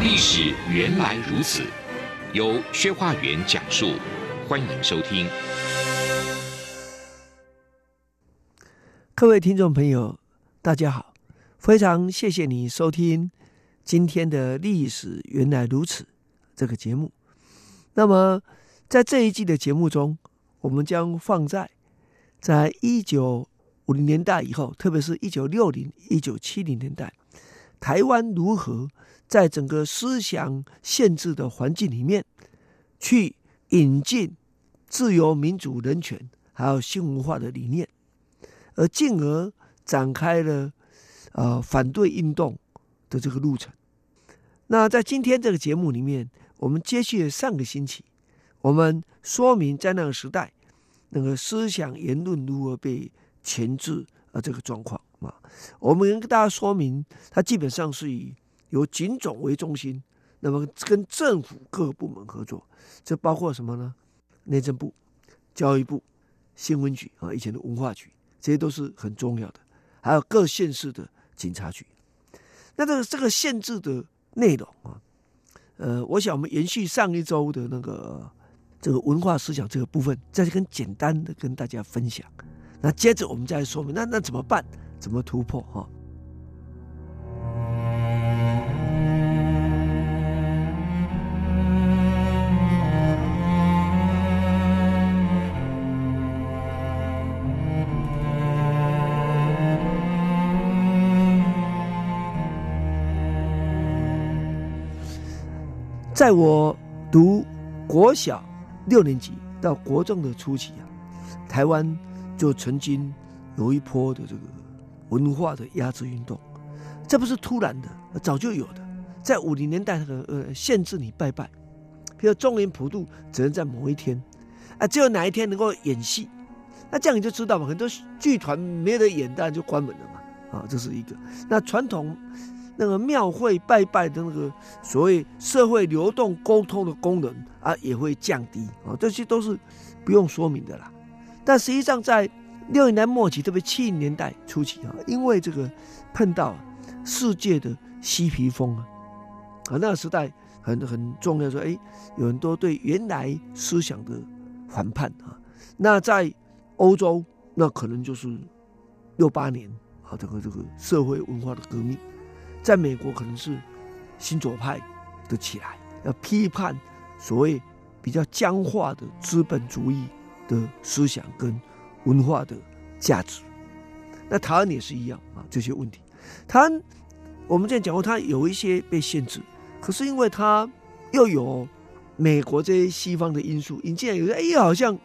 历史原来如此。由薛化元讲述，欢迎收听。各位听众朋友，大家好，非常谢谢你收听今天的《历史原来如此》这个节目。那么，在这一季的节目中，我们将放在在一九五零年代以后，特别是一九六零、一九七零年代，台湾如何在整个思想限制的环境里面，去引进自由、民主、人权，还有新文化的理念，而进而展开了呃反对运动的这个路程。那在今天这个节目里面，我们接续上个星期，我们说明在那个时代，那个思想言论如何被钳制啊这个状况啊，我们跟大家说明，它基本上是以。由警总为中心，那么跟政府各个部门合作，这包括什么呢？内政部、教育部、新闻局啊，以前的文化局，这些都是很重要的。还有各县市的警察局。那这个这个限制的内容啊，呃，我想我们延续上一周的那个这个文化思想这个部分，再跟简单的跟大家分享。那接着我们再来说明，那那怎么办？怎么突破？哈。在我读国小六年级到国中的初期啊，台湾就曾经有一波的这个文化的压制运动，这不是突然的，早就有的。在五零年代，呃，限制你拜拜，比如中元普渡只能在某一天，啊，只有哪一天能够演戏，那这样你就知道嘛，很多剧团没得演，当然就关门了嘛，啊，这是一个。那传统。那个庙会拜拜的那个所谓社会流动沟通的功能啊，也会降低啊，这些都是不用说明的啦。但实际上，在六零年代末期，特别七零年代初期啊，因为这个碰到世界的嬉皮风啊，啊，那个时代很很重要，说哎，有很多对原来思想的反叛啊。那在欧洲，那可能就是六八年啊，这个这个社会文化的革命。在美国，可能是新左派的起来，要批判所谓比较僵化的资本主义的思想跟文化的价值。那台湾也是一样啊，这些问题。台湾我们之前讲过，它有一些被限制，可是因为它又有美国这些西方的因素，引进来有些哎，好像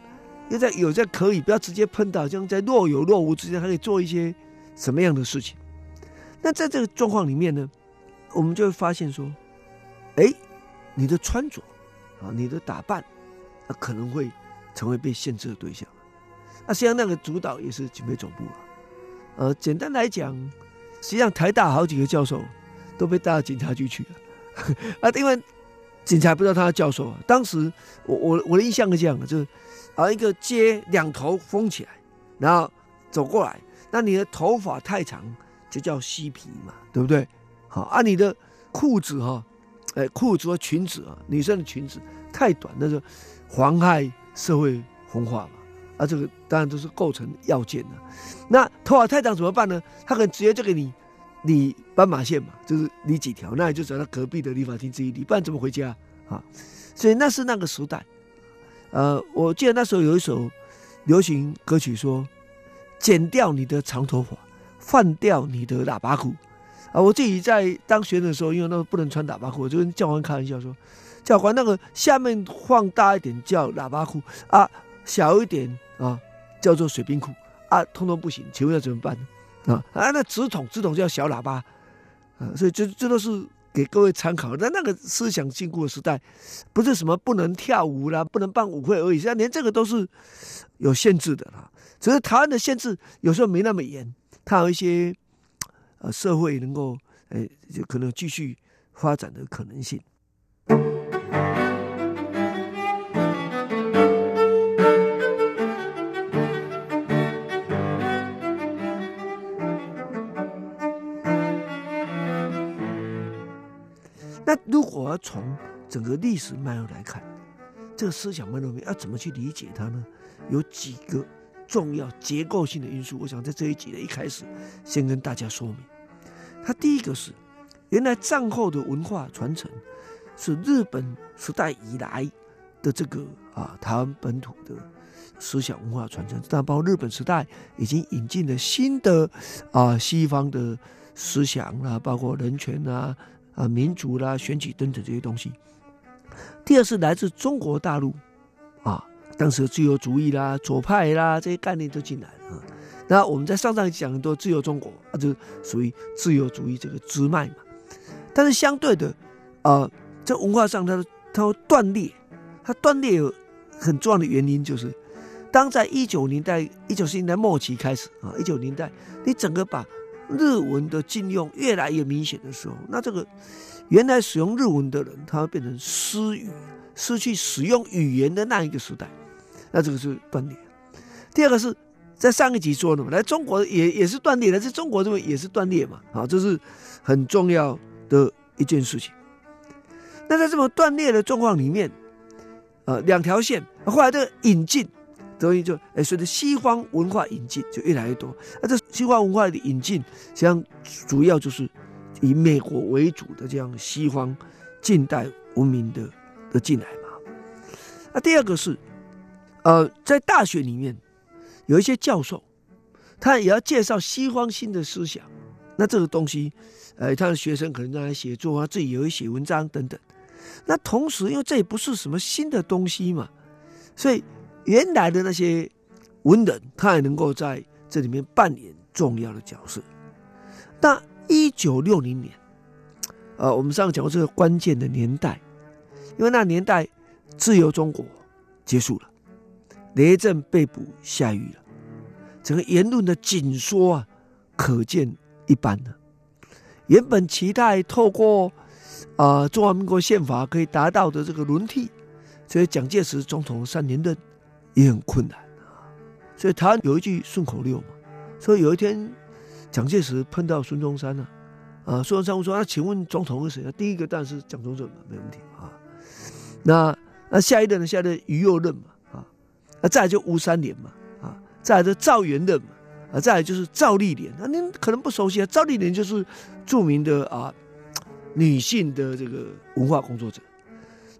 又在有在可以不要直接喷到，像在若有若无之间，还可以做一些什么样的事情。那在这个状况里面呢，我们就会发现说，哎，你的穿着啊，你的打扮，啊，可能会成为被限制的对象。那实际上那个主导也是警备总部啊。呃，简单来讲，实际上台大好几个教授都被带到警察局去了 啊，因为警察不知道他是教授啊。当时我我我的印象是这样的，就是啊，一个街两头封起来，然后走过来，那你的头发太长。就叫嬉皮嘛，对不对？好，啊，你的裤子哈，哎，裤子和裙子啊，女生的裙子太短，那就妨害社会风化嘛。啊，这个当然都是构成要件的。那头发太长怎么办呢？他可能直接就给你理斑马线嘛，就是理几条，那你就走到隔壁的理发厅自己理，不然怎么回家啊？所以那是那个时代。呃，我记得那时候有一首流行歌曲说：“剪掉你的长头发。”换掉你的喇叭裤啊！我自己在当学生的时候，因为那个不能穿喇叭裤，我就跟教官开玩笑说：“教官，那个下面放大一点叫喇叭裤啊，小一点啊叫做水兵裤啊，通通不行，请问要怎么办呢？啊啊，那直筒直筒叫小喇叭啊，所以这这都是给各位参考。那那个思想禁锢的时代，不是什么不能跳舞啦，不能办舞会而已，现在连这个都是有限制的啦。只是台湾的限制有时候没那么严，它有一些呃社会能够呃就可能继续发展的可能性。那如果要从整个历史脉络来看，这个思想脉络要怎么去理解它呢？有几个重要结构性的因素，我想在这一集的一开始先跟大家说明。它第一个是，原来战后的文化传承是日本时代以来的这个啊台湾本土的思想文化传承，但包括日本时代已经引进了新的啊西方的思想啊，包括人权啊。啊，民主啦、选举等等这些东西。第二是来自中国大陆，啊，当时的自由主义啦、左派啦这些概念都进来了。那我们在上上讲很多自由中国，啊，就属于自由主义这个支脉嘛。但是相对的，啊，在文化上它它会断裂，它断裂有很重要的原因就是，当在一九年代、一九四零年代末期开始啊，一九年代你整个把。日文的禁用越来越明显的时候，那这个原来使用日文的人，他会变成失语，失去使用语言的那一个时代，那这个是断裂。第二个是在上一集说的嘛，来中国也也是断裂的，在中国这边也是断裂嘛，啊，这是很重要的一件事情。那在这么断裂的状况里面，呃，两条线，后来这个引进。所以就哎，随着西方文化引进就越来越多。那这西方文化的引进，实际上主要就是以美国为主的这样西方近代文明的的进来嘛。那第二个是，呃，在大学里面有一些教授，他也要介绍西方新的思想。那这个东西，呃，他的学生可能让他写作啊，自己也会写文章等等。那同时，因为这也不是什么新的东西嘛，所以。原来的那些文人，他也能够在这里面扮演重要的角色。那一九六零年，呃，我们上次讲过这个关键的年代，因为那年代自由中国结束了，雷震被捕下狱了，整个言论的紧缩啊，可见一斑了。原本期待透过啊、呃、中华民国宪法可以达到的这个轮替，所以蒋介石总统三年任。也很困难啊，所以台湾有一句顺口溜嘛，说有一天蒋介石碰到孙中山了，啊，孙中山说：“那请问总统是谁？”第一个当然是蒋中正嘛，没问题啊。那那下一任呢？下一任于右任嘛，啊，那再来就吴三连嘛，啊，再来就赵元任嘛，啊，再来就是赵丽莲。那您可能不熟悉啊，赵丽莲就是著名的啊女性的这个文化工作者。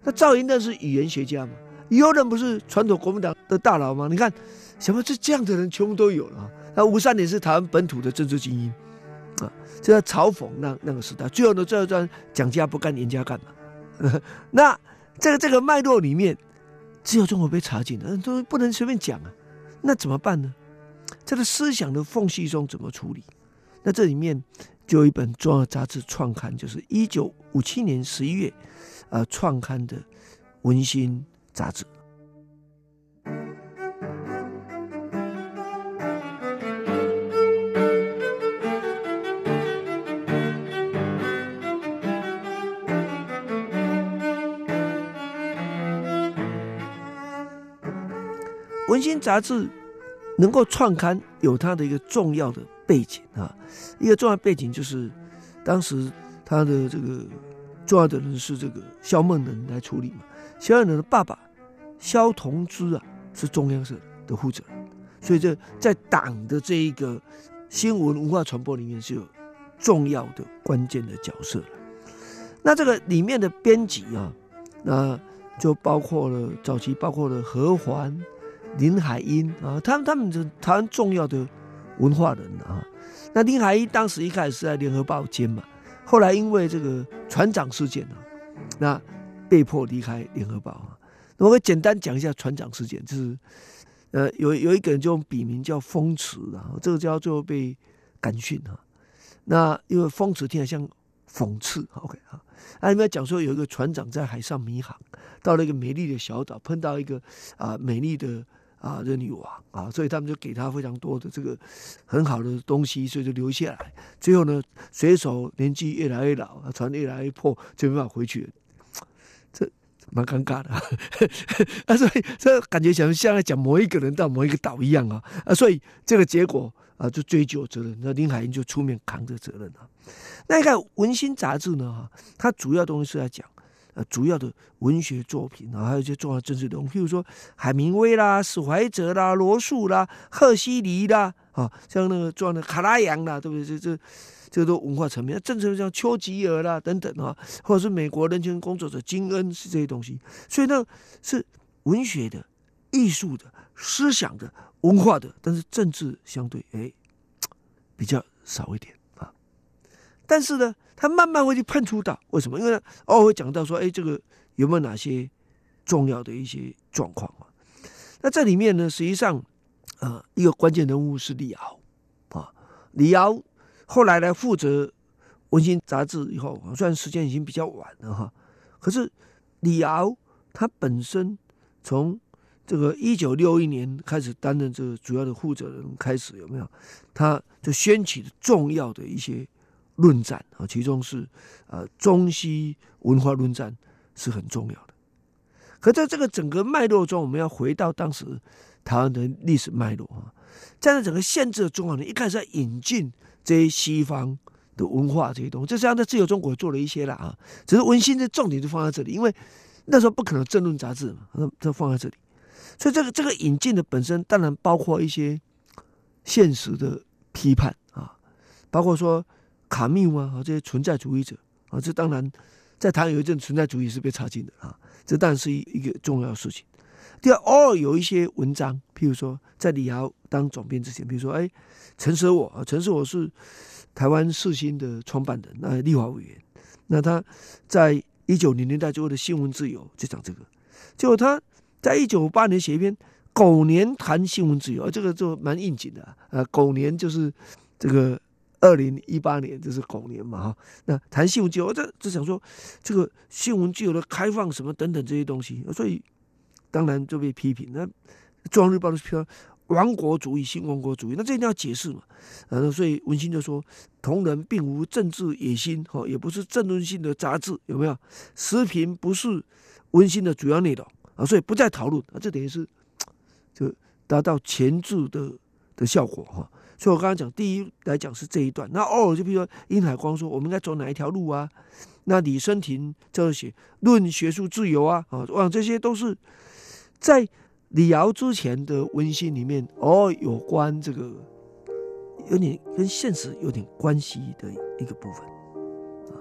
那赵元任是语言学家嘛。有人不是传统国民党的大佬吗？你看，什么这这样的人全部都有了。那吴三连是台湾本土的政治精英啊，就在嘲讽那那个时代。最后呢，最后讲蒋家不干，严家干嘛？那这个这个脉络里面，只有中国被插进了，都不能随便讲啊。那怎么办呢？这个思想的缝隙中怎么处理？那这里面就有一本重要杂志创刊，就是一九五七年十一月，呃，创刊的《文心》。杂志，文心杂志能够创刊，有它的一个重要的背景啊。一个重要背景就是，当时他的这个重要的人是这个萧梦能来处理嘛。萧梦能的爸爸。萧同之啊，是中央社的负责人，所以这在党的这一个新闻文化传播里面是有重要的关键的角色。那这个里面的编辑啊，那就包括了早期包括了何环、林海音啊，他们他们是台湾重要的文化人啊。那林海音当时一开始是在联合报兼嘛，后来因为这个船长事件啊，那被迫离开联合报啊。我会简单讲一下船长事件，就是，呃，有有一个人就用笔名叫风池，然后这个叫最后被感训啊。那因为风池听起来像讽刺。OK 啊，那里面讲说有一个船长在海上迷航，到了一个美丽的小岛，碰到一个啊美丽的啊这女王啊，所以他们就给他非常多的这个很好的东西，所以就留下来。最后呢，水手年纪越来越老，船越来越破，就没办法回去了。蛮尴尬的 啊，所以这感觉像像在讲某一个人到某一个岛一样啊啊，所以这个结果。啊，就追究责任，那林海音就出面扛着责任了。那你看《文心》杂志呢？哈，它主要东西是在讲呃主要的文学作品啊，还有一些重要政治人物，譬如说海明威啦、史怀哲啦、罗素啦、赫胥黎啦，啊，像那个重要的卡拉扬啦，对不对？这这这都文化层面。政治像丘吉尔啦等等啊，或者是美国人权工作者金恩是这些东西。所以呢，是文学的、艺术的、思想的。文化的，但是政治相对哎比较少一点啊。但是呢，他慢慢会去碰触到为什么？因为呢偶尔会讲到说，哎，这个有没有哪些重要的一些状况啊？那这里面呢，实际上啊，一个关键人物是李敖啊。李敖后来呢负责《文心》杂志以后，虽然时间已经比较晚了哈，可是李敖他本身从这个一九六一年开始担任这个主要的负责人，开始有没有？他就掀起了重要的一些论战啊，其中是呃中西文化论战是很重要的。可在这个整个脉络中，我们要回到当时台湾的历史脉络啊，站在整个限制的中华人一开始在引进这些西方的文化这些东西，这实际上在自由中国做了一些了啊，只是文心的重点就放在这里，因为那时候不可能政论杂志嘛，那就放在这里。所以这个这个引进的本身当然包括一些现实的批判啊，包括说卡缪啊这些存在主义者啊，这当然在台湾有一阵存在主义是被插进的啊，这当然是一一个重要的事情。第二，偶尔有一些文章，譬如说在李敖当总编之前，比如说哎陈舍我啊，陈舍我是台湾世新的创办人，那立法委员，那他在一九零年代就为了新闻自由就讲这个，结果他。在一九八年写一篇《狗年谈新闻自由》，这个就蛮应景的啊。呃，狗年就是这个二零一八年，就是狗年嘛哈。那谈新闻自由，这就想说这个新闻自由的开放什么等等这些东西，所以当然就被批评。那《中央日报》的说亡国主义、新亡国主义，那这一定要解释嘛。呃，所以文心就说，同仁并无政治野心，哈，也不是政论性的杂志，有没有？时评不是文心的主要内容。啊，所以不再讨论啊，这等于是就达到钳制的的效果哈。所以我刚刚讲，第一来讲是这一段，那偶尔就比如说殷海光说我们应该走哪一条路啊？那李昇庭就写论学术自由啊，啊，哇，这些都是在李敖之前的文心里面，哦有关这个有点跟现实有点关系的一个部分啊，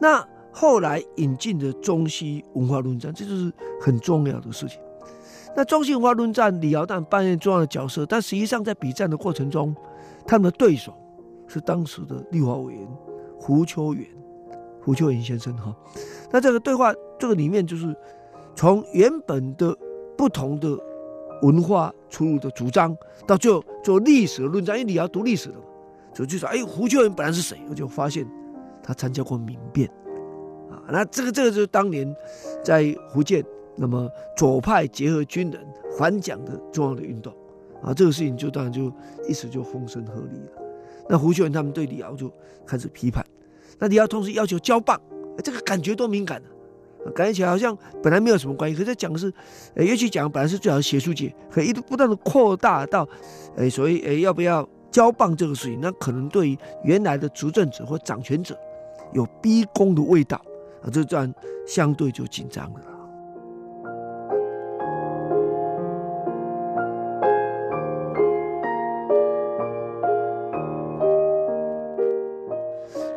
那。后来引进的中西文化论战，这就是很重要的事情。那中西文化论战，李敖当然扮演重要的角色，但实际上在比战的过程中，他们的对手是当时的立法委员胡秋元，胡秋元先生哈。那这个对话，这个里面就是从原本的不同的文化出入的主张，到最后做历史的论战，因为李敖读历史的嘛，所以就说：哎，胡秋原本来是谁？我就发现他参加过民变。啊那这个这个就是当年在福建，那么左派结合军人反蒋的重要的运动啊，这个事情就当然就一时就风声鹤唳了。那胡秋原他们对李敖就开始批判，那李敖同时要求交棒，这个感觉多敏感啊，感觉起来好像本来没有什么关系，可是讲的是，呃，也许讲本来是最好的学术界，可一直不断的扩大到，呃，所以呃要不要交棒这个事情，那可能对于原来的执政者或掌权者有逼宫的味道。啊，这段相对就紧张了。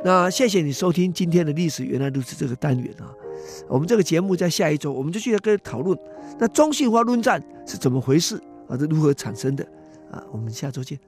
那谢谢你收听今天的历史原来如此这个单元啊。我们这个节目在下一周，我们就继续跟讨论那中性化论战是怎么回事啊？是如何产生的啊？我们下周见。